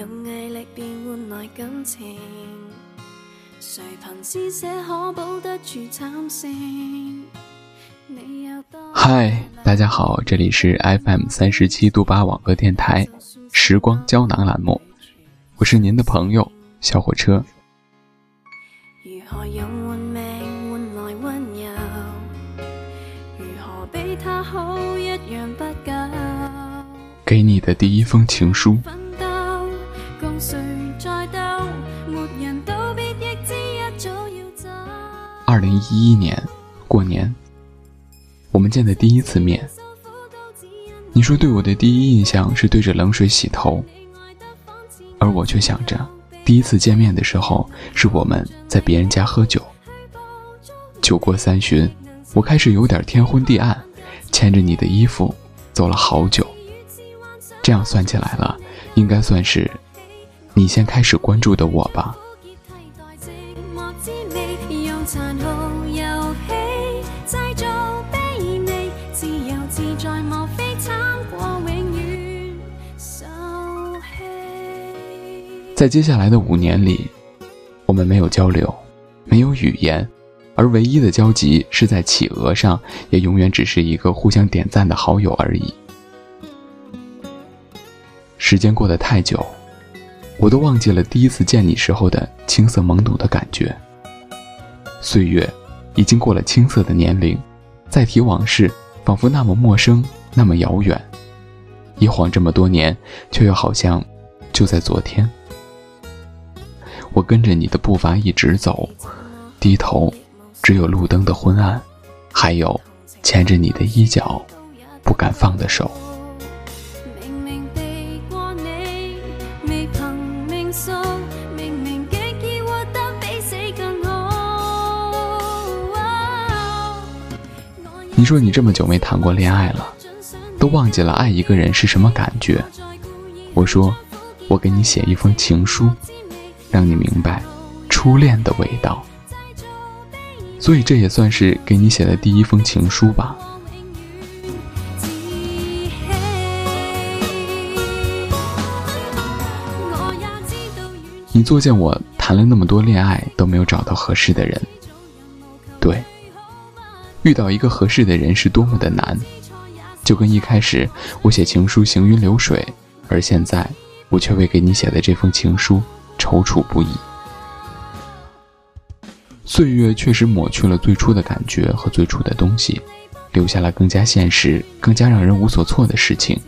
用毅力变换来感情？谁凭施舍可保得住惨胜？你有多嗨，大家好，这里是 FM 三十七度八网络电台时光胶囊栏目，我是您的朋友小火车。如何用换命柔？如何比他好一样不够？给你的第一封情书。二零一一年过年，我们见的第一次面，你说对我的第一印象是对着冷水洗头，而我却想着，第一次见面的时候是我们在别人家喝酒。酒过三巡，我开始有点天昏地暗，牵着你的衣服走了好久。这样算起来了，应该算是你先开始关注的我吧。在接下来的五年里，我们没有交流，没有语言，而唯一的交集是在企鹅上，也永远只是一个互相点赞的好友而已。时间过得太久，我都忘记了第一次见你时候的青涩懵懂的感觉。岁月已经过了青涩的年龄，再提往事，仿佛那么陌生，那么遥远。一晃这么多年，却又好像就在昨天。我跟着你的步伐一直走，低头，只有路灯的昏暗，还有牵着你的衣角，不敢放的手。你说你这么久没谈过恋爱了，都忘记了爱一个人是什么感觉。我说，我给你写一封情书，让你明白初恋的味道。所以这也算是给你写的第一封情书吧。你作践我谈了那么多恋爱都没有找到合适的人，对。遇到一个合适的人是多么的难，就跟一开始我写情书行云流水，而现在我却为给你写的这封情书踌躇不已。岁月确实抹去了最初的感觉和最初的东西，留下了更加现实、更加让人无所措的事情，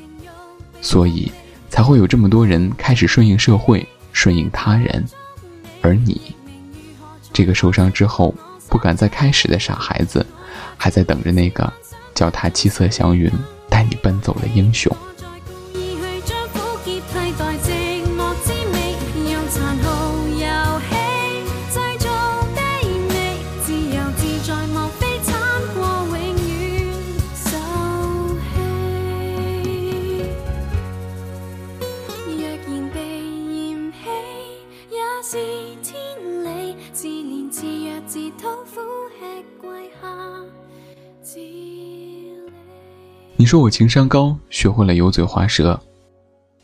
所以才会有这么多人开始顺应社会、顺应他人，而你，这个受伤之后不敢再开始的傻孩子，还在等着那个脚踏七色祥云带你奔走的英雄。你说我情商高，学会了油嘴滑舌，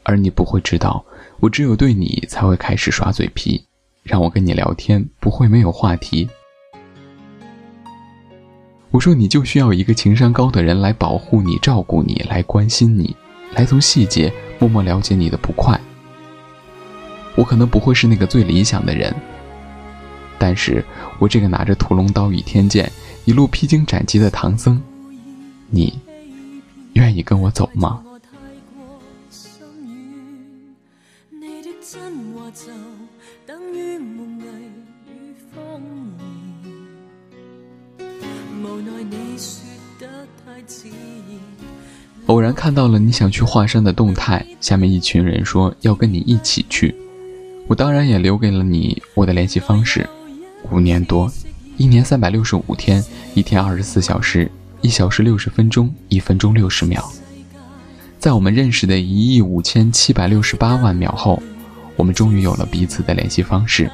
而你不会知道，我只有对你才会开始耍嘴皮，让我跟你聊天不会没有话题。我说你就需要一个情商高的人来保护你、照顾你、来关心你、来从细节默默了解你的不快。我可能不会是那个最理想的人，但是我这个拿着屠龙刀与天剑一路披荆斩棘的唐僧，你。愿意跟我走吗？偶然看到了你想去华山的动态，下面一群人说要跟你一起去，我当然也留给了你我的联系方式。五年多，一年三百六十五天，一天二十四小时。一小时六十分钟，一分钟六十秒，在我们认识的一亿五千七百六十八万秒后，我们终于有了彼此的联系方式。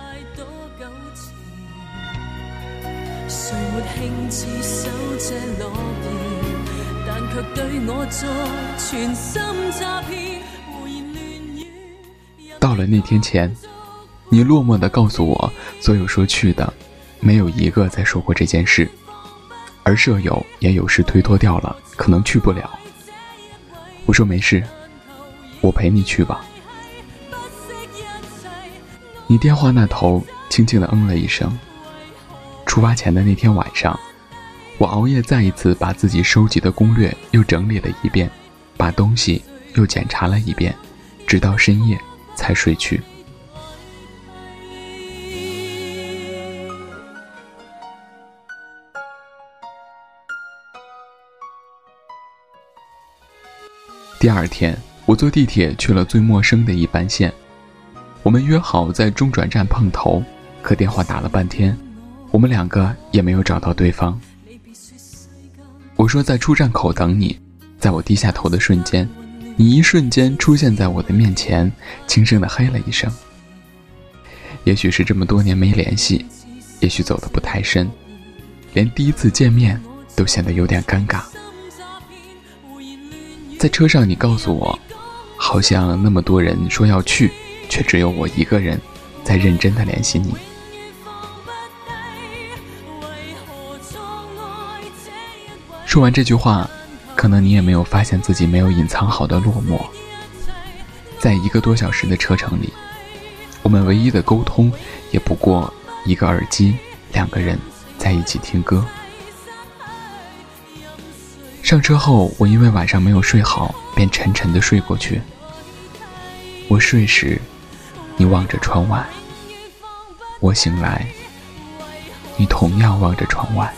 到了那天前，你落寞的告诉我，所有说去的，没有一个再说过这件事。而舍友也有事推脱掉了，可能去不了。我说没事，我陪你去吧。你电话那头轻轻的嗯了一声。出发前的那天晚上，我熬夜再一次把自己收集的攻略又整理了一遍，把东西又检查了一遍，直到深夜才睡去。第二天，我坐地铁去了最陌生的一班线。我们约好在中转站碰头，可电话打了半天，我们两个也没有找到对方。我说在出站口等你，在我低下头的瞬间，你一瞬间出现在我的面前，轻声的嘿了一声。也许是这么多年没联系，也许走得不太深，连第一次见面都显得有点尴尬。在车上，你告诉我，好像那么多人说要去，却只有我一个人在认真的联系你。说完这句话，可能你也没有发现自己没有隐藏好的落寞。在一个多小时的车程里，我们唯一的沟通也不过一个耳机，两个人在一起听歌。上车后，我因为晚上没有睡好，便沉沉的睡过去。我睡时，你望着窗外；我醒来，你同样望着窗外。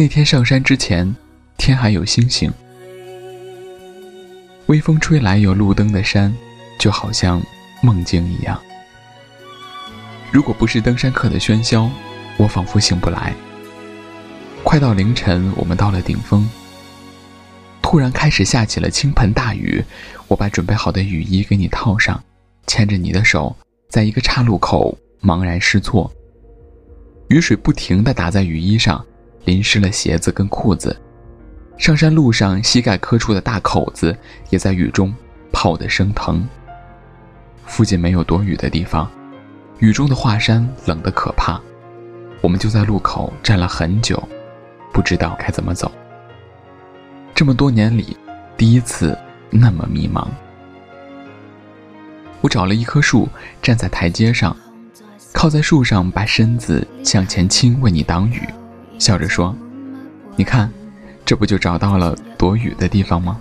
那天上山之前，天还有星星，微风吹来有路灯的山，就好像梦境一样。如果不是登山客的喧嚣，我仿佛醒不来。快到凌晨，我们到了顶峰，突然开始下起了倾盆大雨。我把准备好的雨衣给你套上，牵着你的手，在一个岔路口茫然失措。雨水不停地打在雨衣上，淋湿了鞋子跟裤子。上山路上膝盖磕出的大口子，也在雨中泡得生疼。附近没有躲雨的地方，雨中的华山冷得可怕。我们就在路口站了很久，不知道该怎么走。这么多年里，第一次那么迷茫。我找了一棵树，站在台阶上，靠在树上，把身子向前倾，为你挡雨，笑着说：“你看，这不就找到了躲雨的地方吗？”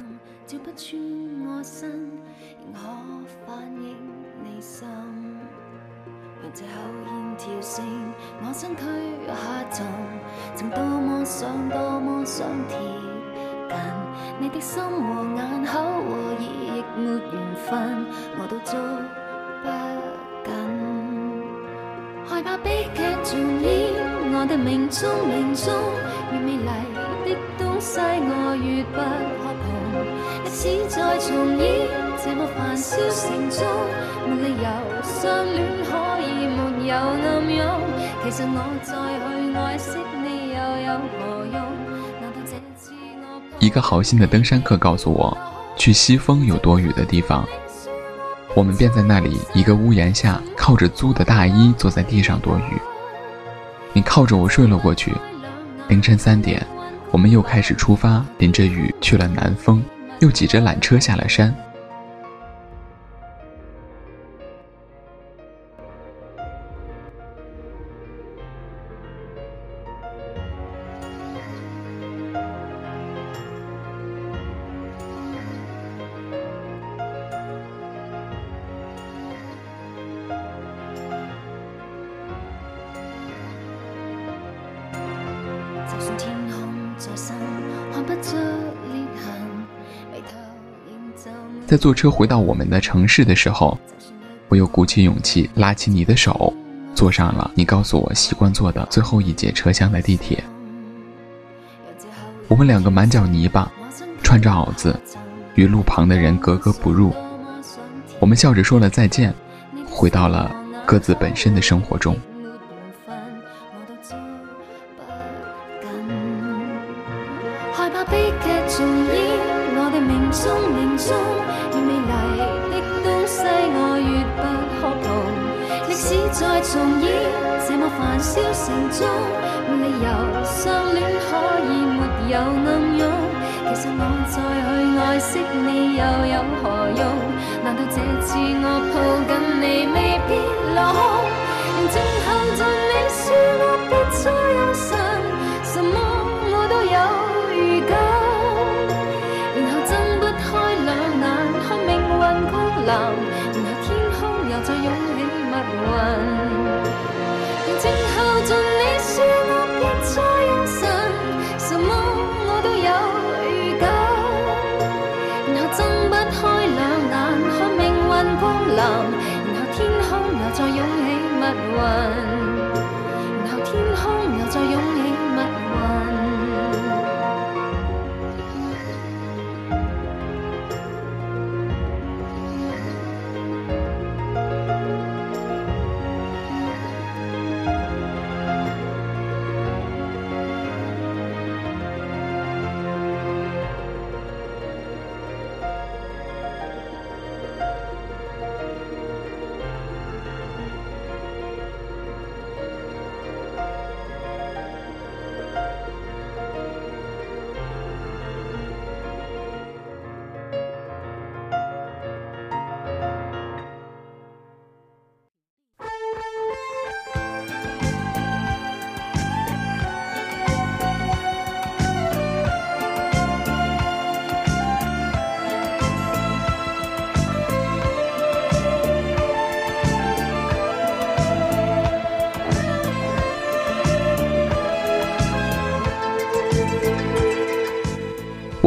历史再重演，这么繁嚣城中，没理由相恋可以没有暗涌。其实我再去爱惜你又有何用？一个好心的登山客告诉我，去西峰有躲雨的地方。我们便在那里一个屋檐下，靠着租的大衣坐在地上躲雨。你靠着我睡了过去。凌晨三点，我们又开始出发，淋着雨去了南峰，又挤着缆车下了山。在坐车回到我们的城市的时候，我又鼓起勇气拉起你的手，坐上了你告诉我习惯坐的最后一节车厢的地铁。我们两个满脚泥巴，穿着袄子，与路旁的人格格不入。我们笑着说了再见，回到了各自本身的生活中。这么繁嚣城中，没理由相恋可以没有暗涌。其实我再去爱惜你又有何用？难道这次我抱紧你未必落空？宁静候尽你说我别再忧伤，什么我都有预感。然后睁不开两眼，看命运降临。然后天空又再涌起密云，宁静候尽你说我别再忧伤，什么我都有预感。然后睁不开两眼看命运光临，然后天空又再涌起密云，然后天空又再涌起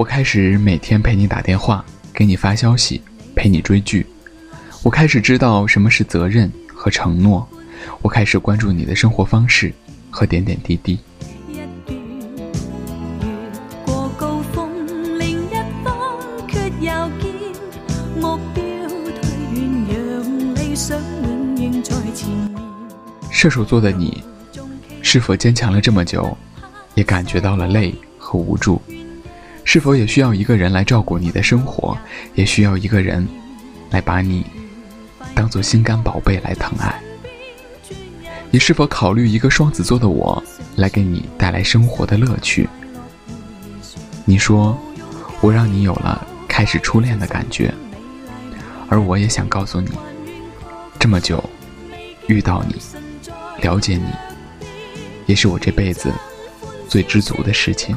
我开始每天陪你打电话，给你发消息，陪你追剧。我开始知道什么是责任和承诺。我开始关注你的生活方式和点点滴滴。射手座的你，是否坚强了这么久，也感觉到了累和无助？是否也需要一个人来照顾你的生活，也需要一个人来把你当做心肝宝贝来疼爱？你是否考虑一个双子座的我来给你带来生活的乐趣？你说，我让你有了开始初恋的感觉，而我也想告诉你，这么久遇到你，了解你，也是我这辈子最知足的事情。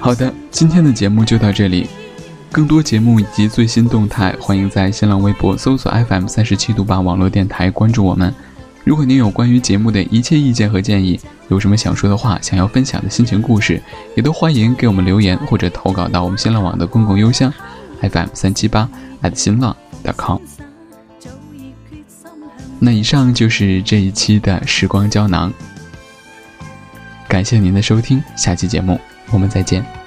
好的，今天的节目就到这里。更多节目以及最新动态，欢迎在新浪微博搜索 FM 三十七度八网络电台关注我们。如果您有关于节目的一切意见和建议，有什么想说的话，想要分享的心情故事，也都欢迎给我们留言或者投稿到我们新浪网的公共邮箱 FM 三七八新浪 .com。那以上就是这一期的时光胶囊，感谢您的收听，下期节目我们再见。